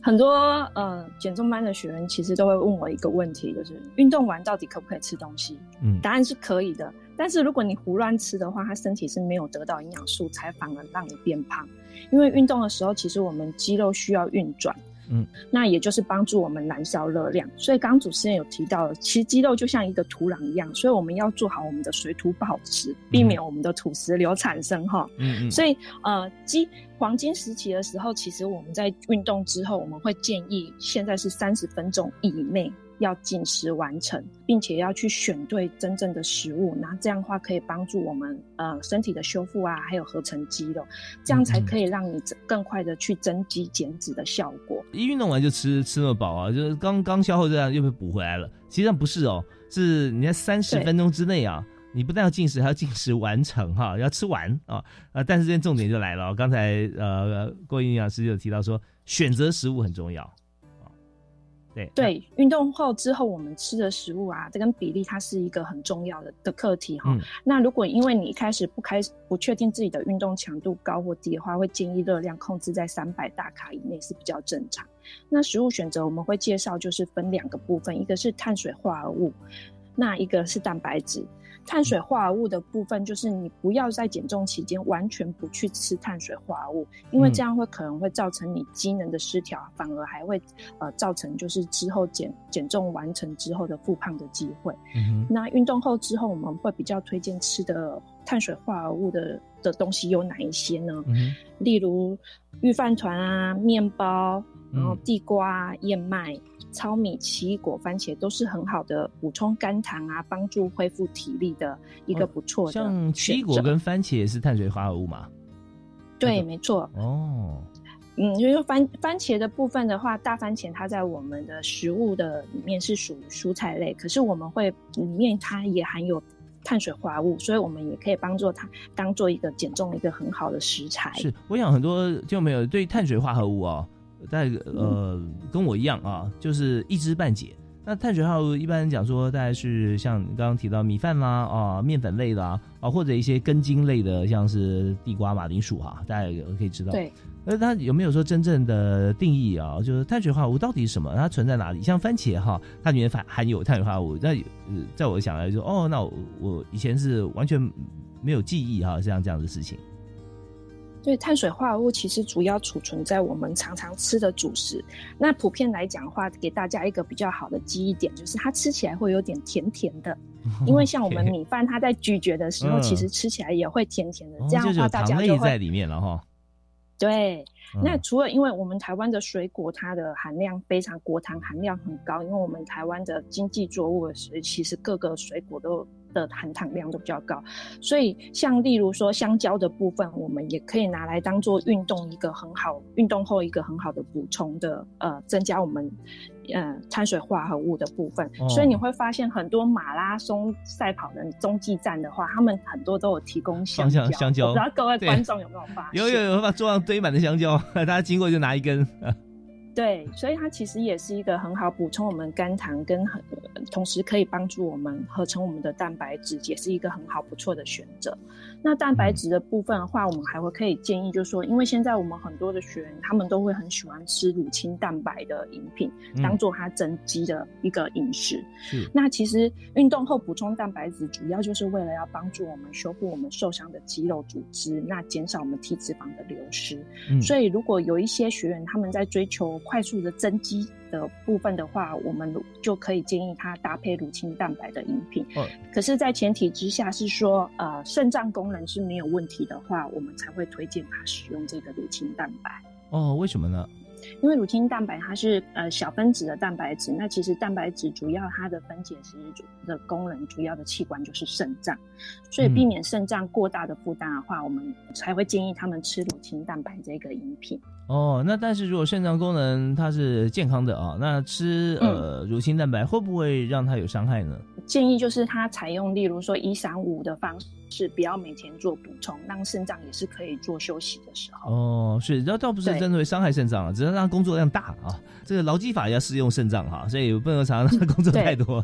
Speaker 3: 很多呃减重班的学员其实都会问我一个问题，就是运动完到底可不可以吃东西？嗯，答案是可以的。但是如果你胡乱吃的话，他身体是没有得到营养素，才反而让你变胖。因为运动的时候，其实我们肌肉需要运转。嗯，那也就是帮助我们燃烧热量。所以刚刚主持人有提到，其实肌肉就像一个土壤一样，所以我们要做好我们的水土保持，避免我们的土石流产生哈。嗯嗯。所以呃，肌黄金时期的时候，其实我们在运动之后，我们会建议现在是三十分钟以内。要进食完成，并且要去选对真正的食物，那这样的话可以帮助我们呃身体的修复啊，还有合成肌肉，这样才可以让你更快的去增肌减脂的效果。
Speaker 1: 一运动完就吃吃那么饱啊，就是刚刚消耗这样又被补回来了。实际上不是哦，是你在三十分钟之内啊，你不但要进食，还要进食完成哈，要吃完啊啊！但是这重点就来了，刚才呃郭营养师就提到说，选择食物很重要。对
Speaker 3: 对，运动后之后我们吃的食物啊，这跟比例它是一个很重要的的课题哈。那如果因为你一开始不开不确定自己的运动强度高或低的话，会建议热量控制在三百大卡以内是比较正常。那食物选择我们会介绍就是分两个部分，一个是碳水化合物，那一个是蛋白质。碳水化合物的部分，就是你不要在减重期间完全不去吃碳水化合物，因为这样会可能会造成你机能的失调，反而还会呃造成就是之后减减重完成之后的复胖的机会。那运动后之后，我们会比较推荐吃的碳水化合物的的东西有哪一些呢？例如预饭团啊、面包，然后地瓜、燕麦。糙米、奇异果、番茄都是很好的补充肝糖啊，帮助恢复体力的一个不错的。
Speaker 1: 像奇异果跟番茄也是碳水化合物嘛？
Speaker 3: 对，没错。
Speaker 1: 哦，
Speaker 3: 嗯，因为番番茄的部分的话，大番茄它在我们的食物的里面是属于蔬菜类，可是我们会里面它也含有碳水化合物，所以我们也可以帮助它当做一个减重一个很好的食材。
Speaker 1: 是，我想很多就没有对碳水化合物哦。在呃，跟我一样啊，就是一知半解。那碳水化合物一般讲说，大概是像刚刚提到米饭啦啊，面粉类的啊，或者一些根茎类的，像是地瓜、马铃薯哈，大家可以知道。
Speaker 3: 对。
Speaker 1: 那它有没有说真正的定义啊？就是碳水化合物到底是什么？它存在哪里？像番茄哈，它里面含含有碳水化合物。那在我想来说，哦，那我我以前是完全没有记忆哈，像这样的事情。
Speaker 3: 对，碳水化合物其实主要储存在我们常常吃的主食。那普遍来讲的话，给大家一个比较好的记忆点，就是它吃起来会有点甜甜的。因为像我们米饭，它在咀嚼的时候，其实吃起来也会甜甜的。这样的话，大家就
Speaker 1: 会在里面了哈。
Speaker 3: 对，那除了因为我们台湾的水果，它的含量非常果糖含量很高，因为我们台湾的经济作物其实各个水果都。的含糖量都比较高，所以像例如说香蕉的部分，我们也可以拿来当做运动一个很好，运动后一个很好的补充的，呃，增加我们呃碳水化合物的部分。所以你会发现很多马拉松赛跑的中继站的话，他们很多都有提供香蕉。
Speaker 1: 香蕉，
Speaker 3: 不知道各位观众有没有发
Speaker 1: 现？有有有，把桌上堆满的香蕉，大家经过就拿一根。
Speaker 3: 对，所以它其实也是一个很好补充我们肝糖，跟很同时可以帮助我们合成我们的蛋白质，也是一个很好不错的选择。那蛋白质的部分的话，我们还会可以建议，就是说，因为现在我们很多的学员，他们都会很喜欢吃乳清蛋白的饮品，当做他增肌的一个饮食。
Speaker 1: 是。
Speaker 3: 那其实运动后补充蛋白质，主要就是为了要帮助我们修复我们受伤的肌肉组织，那减少我们体脂肪的流失。嗯。所以如果有一些学员他们在追求快速的增肌的部分的话，我们就可以建议他搭配乳清蛋白的饮品。嗯，可是，在前提之下是说，呃，肾脏功能是没有问题的话，我们才会推荐他使用这个乳清蛋白。
Speaker 1: 哦，为什么呢？
Speaker 3: 因为乳清蛋白它是呃小分子的蛋白质，那其实蛋白质主要它的分解其实主的功能主要的器官就是肾脏，所以避免肾脏过大的负担的话，我们才会建议他们吃乳清蛋白这个饮品。
Speaker 1: 哦，那但是如果肾脏功能它是健康的啊，那吃呃乳清蛋白会不会让它有伤害呢？
Speaker 3: 建议就是它采用例如说一三五的方式。是不要每天做补充，让肾脏也是可以做休息的时候。
Speaker 1: 哦，是，这倒不是真的会伤害肾脏啊，只是让工作量大啊。这个劳基法要适用肾脏哈，所以不能常常 (laughs) 工作太多。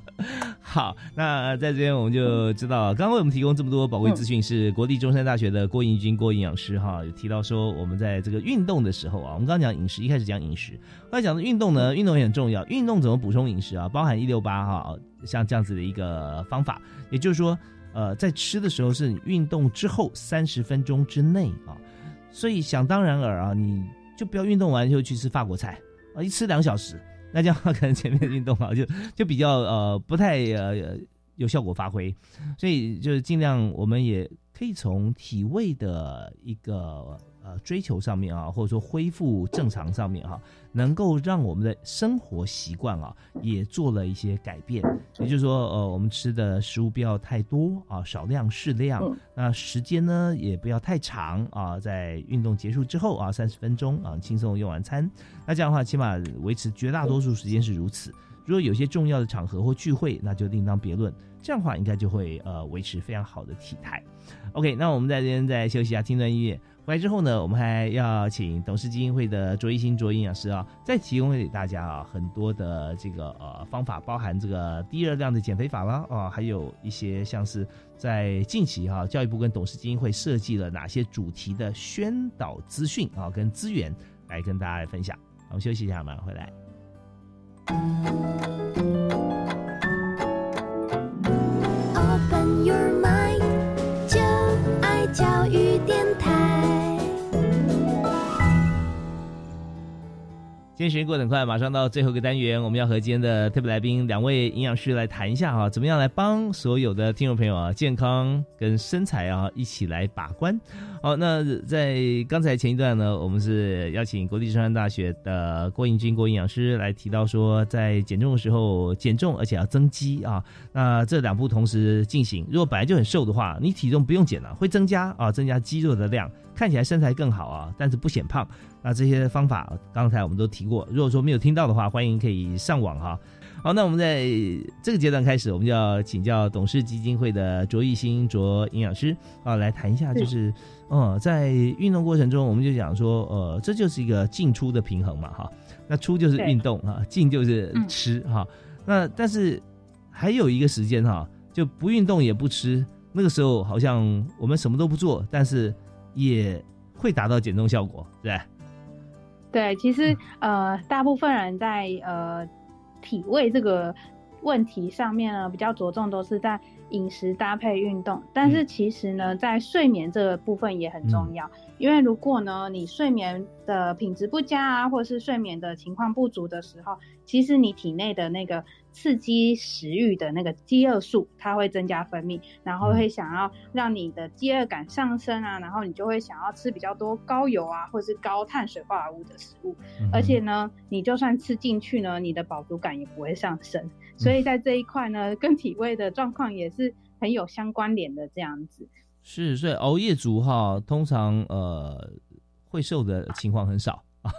Speaker 1: 好，那在这边我们就知道，刚刚为我们提供这么多宝贵资讯是国立中山大学的郭盈军郭营养师哈，有提到说我们在这个运动的时候啊，我们刚刚讲饮食，一开始讲饮食，后来讲的运动呢，运动也很重要，运动怎么补充饮食啊？包含一六八哈，像这样子的一个方法，也就是说。呃，在吃的时候是运动之后三十分钟之内啊，所以想当然尔啊，你就不要运动完就去吃法国菜啊，一吃两小时，那这样可能前面运动啊 (laughs) 就就比较呃不太呃有效果发挥，所以就是尽量我们也可以从体位的一个。呃，追求上面啊，或者说恢复正常上面哈，能够让我们的生活习惯啊，也做了一些改变。也就是说，呃，我们吃的食物不要太多啊，少量适量。那时间呢，也不要太长啊，在运动结束之后啊，三十分钟啊，轻松用完餐。那这样的话，起码维持绝大多数时间是如此。如果有些重要的场合或聚会，那就另当别论。这样的话，应该就会呃维持非常好的体态。OK，那我们在这边再休息一下，听段音乐。回来之后呢，我们还要请董事基金会的卓一新卓营养师啊，再提供给大家啊很多的这个呃方法，包含这个低热量的减肥法啦啊，还有一些像是在近期哈，教育部跟董事基金会设计了哪些主题的宣导资讯啊跟资源来跟大家来分享。我们休息一下，马上回来。今天时间过得很快，马上到最后一个单元，我们要和今天的特别来宾两位营养师来谈一下哈，怎么样来帮所有的听众朋友啊健康跟身材啊一起来把关。好，那在刚才前一段呢，我们是邀请国立中山大学的郭英军郭营养师来提到说，在减重的时候减重，而且要增肌啊。那这两步同时进行，如果本来就很瘦的话，你体重不用减了，会增加啊，增加肌肉的量，看起来身材更好啊，但是不显胖。那这些方法刚才我们都提过，如果说没有听到的话，欢迎可以上网哈。好，那我们在这个阶段开始，我们就要请教董事基金会的卓艺兴卓营养师啊，来谈一下，就是嗯，在运动过程中，我们就讲说，呃，这就是一个进出的平衡嘛，哈。那出就是运动哈，进就是吃哈。那但是还有一个时间哈，就不运动也不吃，那个时候好像我们什么都不做，但是也会达到减重效果，对。
Speaker 2: 对，其实呃，大部分人在呃体位这个问题上面呢，比较着重都是在饮食搭配运动，但是其实呢，在睡眠这个部分也很重要，因为如果呢你睡眠的品质不佳啊，或者是睡眠的情况不足的时候，其实你体内的那个。刺激食欲的那个饥饿素，它会增加分泌，然后会想要让你的饥饿感上升啊，然后你就会想要吃比较多高油啊，或是高碳水化合物的食物。而且呢，你就算吃进去呢，你的饱足感也不会上升。所以在这一块呢，跟体位的状况也是很有相关联的这样子。
Speaker 1: 是，所以熬夜族哈，通常呃会瘦的情况很少。(laughs) 啊，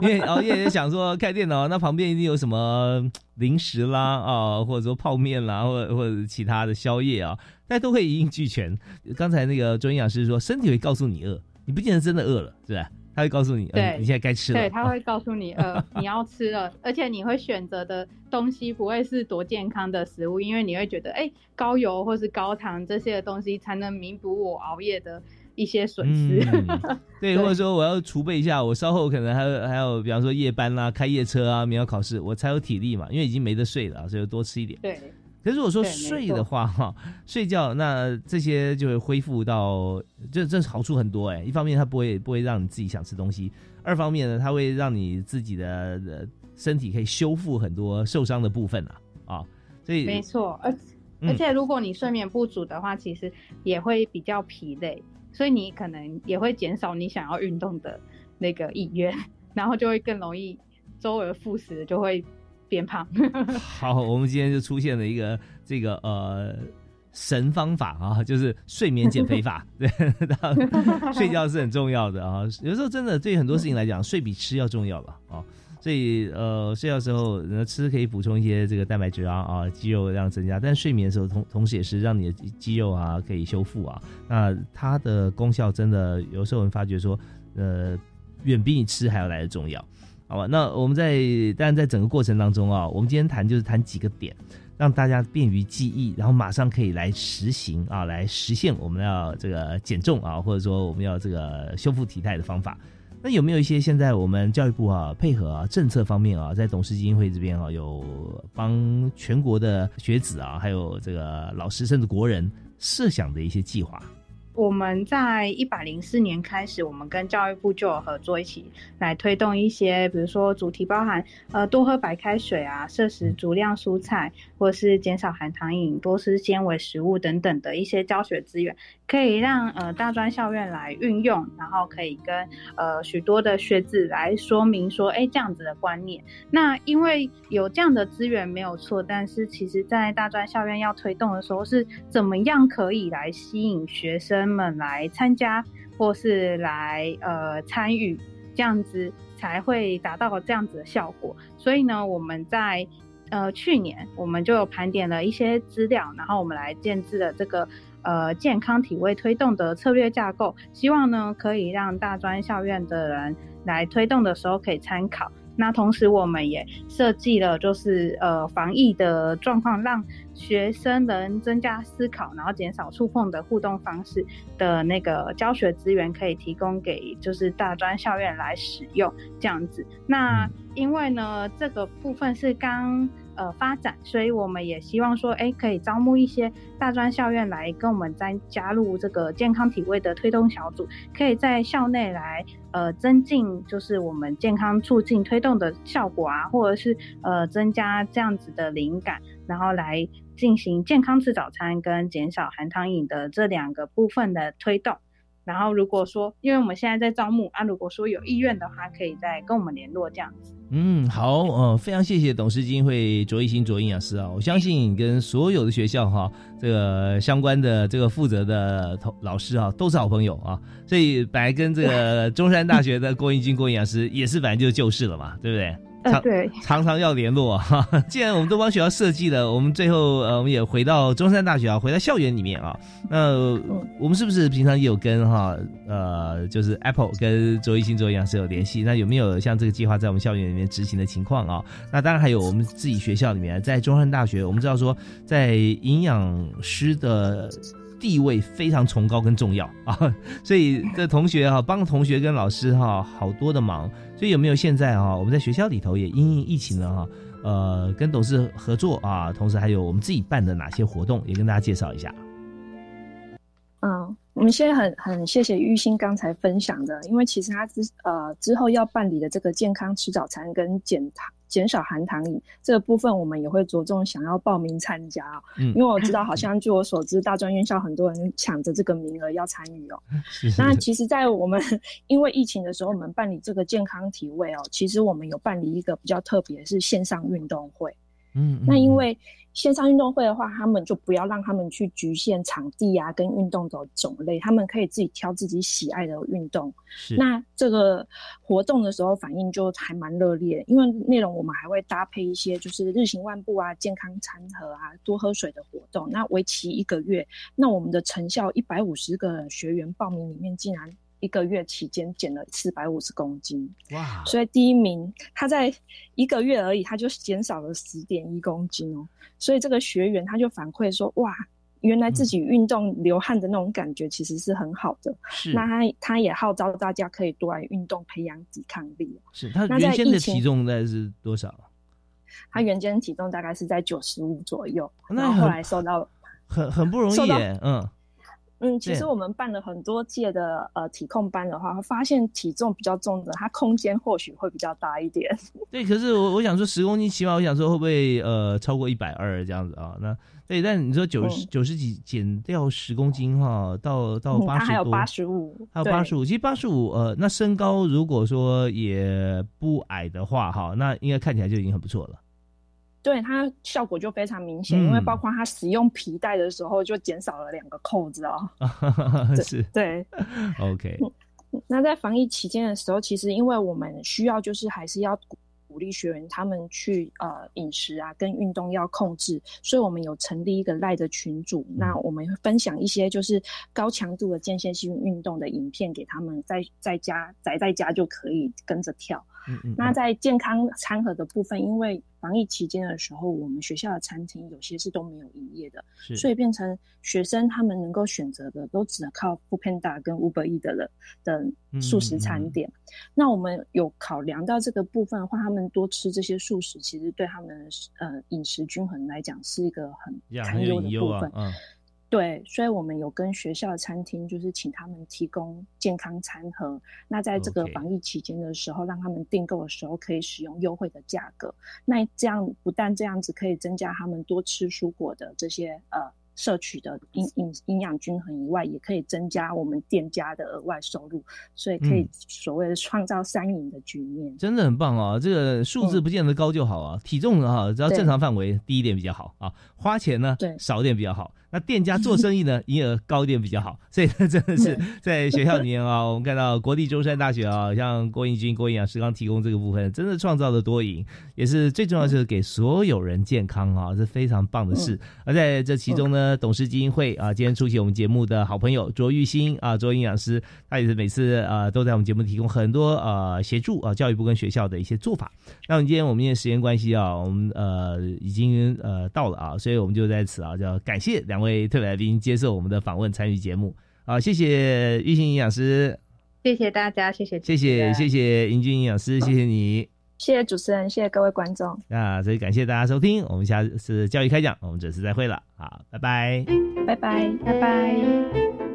Speaker 1: 因为熬夜也想说开电脑，那旁边一定有什么零食啦啊，或者说泡面啦，或或者其他的宵夜啊，大家都会一应俱全。刚才那个中营养师说，身体会告诉你饿，你不见得真的饿了，是吧？他会告诉你，
Speaker 2: 对，
Speaker 1: 你现在该吃了。
Speaker 2: 对，他会告诉你，呃，(laughs) 你要吃了，而且你会选择的东西不会是多健康的食物，因为你会觉得，哎，高油或是高糖这些东西才能弥补我熬夜的。一些损失，(laughs)
Speaker 1: 对，或者说我要储备一下，我稍后可能还有还有，比方说夜班啦、开夜车啊、明天考试，我才有体力嘛，因为已经没得睡了，所以多吃一点。
Speaker 2: 对，
Speaker 1: 可是如果说睡的话，哈，(laughs) 睡觉那这些就会恢复到，这这好处很多哎。一方面它不会不会让你自己想吃东西，二方面呢，它会让你自己的身体可以修复很多受伤的部分啊啊，所以
Speaker 2: 没错，而而且如果你睡眠不足的话，其实也会比较疲累。所以你可能也会减少你想要运动的那个意愿，(laughs) 然后就会更容易周而复始，就会变胖。(laughs)
Speaker 1: 好，我们今天就出现了一个这个呃神方法啊，(laughs) 就是睡眠减肥法。(laughs) 对，睡觉是很重要的啊，有时候真的对很多事情来讲，睡比吃要重要了啊。所以呃，睡觉时候吃可以补充一些这个蛋白质啊啊，肌肉量增加。但睡眠的时候同同时也是让你的肌肉啊可以修复啊。那它的功效真的有时候我们发觉说，呃，远比你吃还要来的重要，好吧？那我们在当然在整个过程当中啊，我们今天谈就是谈几个点，让大家便于记忆，然后马上可以来实行啊，来实现我们要这个减重啊，或者说我们要这个修复体态的方法。那有没有一些现在我们教育部啊配合啊政策方面啊，在董事基金会这边啊，有帮全国的学子啊，还有这个老师甚至国人设想的一些计划？
Speaker 2: 我们在一百零四年开始，我们跟教育部就有合作，一起来推动一些，比如说主题包含呃多喝白开水啊，摄食足量蔬菜，或是减少含糖饮，多吃纤维食物等等的一些教学资源，可以让呃大专校院来运用，然后可以跟呃许多的学子来说明说，哎这样子的观念。那因为有这样的资源没有错，但是其实在大专校院要推动的时候，是怎么样可以来吸引学生？人们来参加或是来呃参与，这样子才会达到这样子的效果。所以呢，我们在呃去年我们就盘点了一些资料，然后我们来建制了这个呃健康体位推动的策略架构，希望呢可以让大专校院的人来推动的时候可以参考。那同时，我们也设计了，就是呃防疫的状况，让学生能增加思考，然后减少触碰的互动方式的那个教学资源，可以提供给就是大专校院来使用这样子。那因为呢，这个部分是刚。呃，发展，所以我们也希望说，哎，可以招募一些大专校院来跟我们再加入这个健康体位的推动小组，可以在校内来呃增进，就是我们健康促进推动的效果啊，或者是呃增加这样子的灵感，然后来进行健康吃早餐跟减少含糖饮的这两个部分的推动。然后如果说，因为我们现在在招募啊，如果说有意愿的话，可以再跟我们联络这样子。
Speaker 1: 嗯，好，呃，非常谢谢董事金会卓一新卓营养师啊，我相信跟所有的学校哈，这个相关的这个负责的同老师啊，都是好朋友啊，所以本来跟这个中山大学的郭英金郭营养师也是反正就是旧事了嘛，对不对？
Speaker 2: 常对，
Speaker 1: 常常要联络哈。(laughs) 既然我们都帮学校设计了，我们最后呃，我们也回到中山大学啊，回到校园里面啊。那我们是不是平常也有跟哈呃，就是 Apple 跟周一新周一样是有联系？那有没有像这个计划在我们校园里面执行的情况啊？那当然还有我们自己学校里面，在中山大学，我们知道说在营养师的。地位非常崇高跟重要 (laughs) 啊，所以这同学哈帮同学跟老师哈好多的忙，所以有没有现在啊我们在学校里头也因应疫情呢哈呃跟董事合作啊，同时还有我们自己办的哪些活动也跟大家介绍一下。
Speaker 3: 嗯，我们现在很很谢谢玉兴刚才分享的，因为其实他之呃之后要办理的这个健康吃早餐跟减糖。减少含糖饮这个部分，我们也会着重想要报名参加哦。嗯，因为我知道，(laughs) 好像据我所知，大专院校很多人抢着这个名额要参与哦。(laughs) 那其实，在我们因为疫情的时候，我们办理这个健康体位哦，其实我们有办理一个比较特别，是线上运动会。嗯，那因为。线上运动会的话，他们就不要让他们去局限场地啊，跟运动的种类，他们可以自己挑自己喜爱的运动。那这个活动的时候反应就还蛮热烈，因为内容我们还会搭配一些就是日行万步啊、健康餐盒啊、多喝水的活动。那为期一个月，那我们的成效一百五十个学员报名里面竟然。一个月期间减了四百五十公斤，哇！所以第一名他在一个月而已，他就减少了十点一公斤哦。所以这个学员他就反馈说：“哇，原来自己运动流汗的那种感觉其实是很好的。”是。那他他也号召大家可以多来运动，培养抵抗力。
Speaker 1: 是他原先的体重大概是多少？
Speaker 3: 他原先体重大概是在九十五左右，那后来瘦到
Speaker 1: 很很不容易，嗯。
Speaker 3: 嗯，其实我们办了很多届的呃体控班的话，发现体重比较重的，它空间或许会比较大一点。(laughs)
Speaker 1: 对，可是我我想说十公斤起码我想说会不会呃超过一百二这样子啊？那对，但你说九十九十几减掉十公斤哈，到到八十多，
Speaker 3: 还有八十五，
Speaker 1: 还有八十五。其实八十五呃，那身高如果说也不矮的话哈，那应该看起来就已经很不错了。
Speaker 3: 对它效果就非常明显，因为包括它使用皮带的时候就减少了两个扣子哦。(laughs)
Speaker 1: 是，
Speaker 3: 对
Speaker 1: ，OK。
Speaker 3: 那在防疫期间的时候，其实因为我们需要就是还是要鼓励学员他们去呃饮食啊跟运动要控制，所以我们有成立一个赖的群组，那我们会分享一些就是高强度的间歇性运动的影片给他们，在在家宅在家就可以跟着跳。那在健康餐盒的部分，因为防疫期间的时候，我们学校的餐厅有些是都没有营业的，所以变成学生他们能够选择的都只能靠 Foodpanda 跟 Uber E 的的素食餐点。那我们有考量到这个部分的话，他们多吃这些素食，其实对他们呃饮食均衡来讲是一个很堪忧的部分。对，所以我们有跟学校的餐厅，就是请他们提供健康餐盒。那在这个防疫期间的时候，让他们订购的时候可以使用优惠的价格。那这样不但这样子可以增加他们多吃蔬果的这些呃摄取的营营营养均衡以外，也可以增加我们店家的额外收入。所以可以所谓的创造三赢的局面，
Speaker 1: 真的很棒啊！这个数字不见得高就好啊，体重哈只要正常范围低一点比较好啊，花钱呢
Speaker 3: 对
Speaker 1: 少一点比较好。那店家做生意呢，营业额高一点比较好。(laughs) 所以呢，真的是在学校里面啊，(laughs) 我们看到国立中山大学啊，像郭英军郭营养师刚提供这个部分，真的创造了多赢，也是最重要就是给所有人健康啊，是非常棒的事。而在这其中呢，董事基金会啊，今天出席我们节目的好朋友卓玉兴啊，卓营养师，他也是每次啊都在我们节目提供很多呃协助啊，教育部跟学校的一些做法。那我们今天我们因为时间关系啊，我们呃已经呃到了啊，所以我们就在此啊，叫感谢两位特别来宾接受我们的访问，参与节目。好，谢谢玉兴营养师，
Speaker 2: 谢谢大家，谢谢，
Speaker 1: 谢谢，谢谢英俊营养师，谢谢你，
Speaker 3: 谢谢主持人，谢谢各位观众。
Speaker 1: 那所以感谢大家收听，我们下次教育开讲，我们准时再会了，好，拜拜，
Speaker 3: 拜拜，
Speaker 2: 拜拜。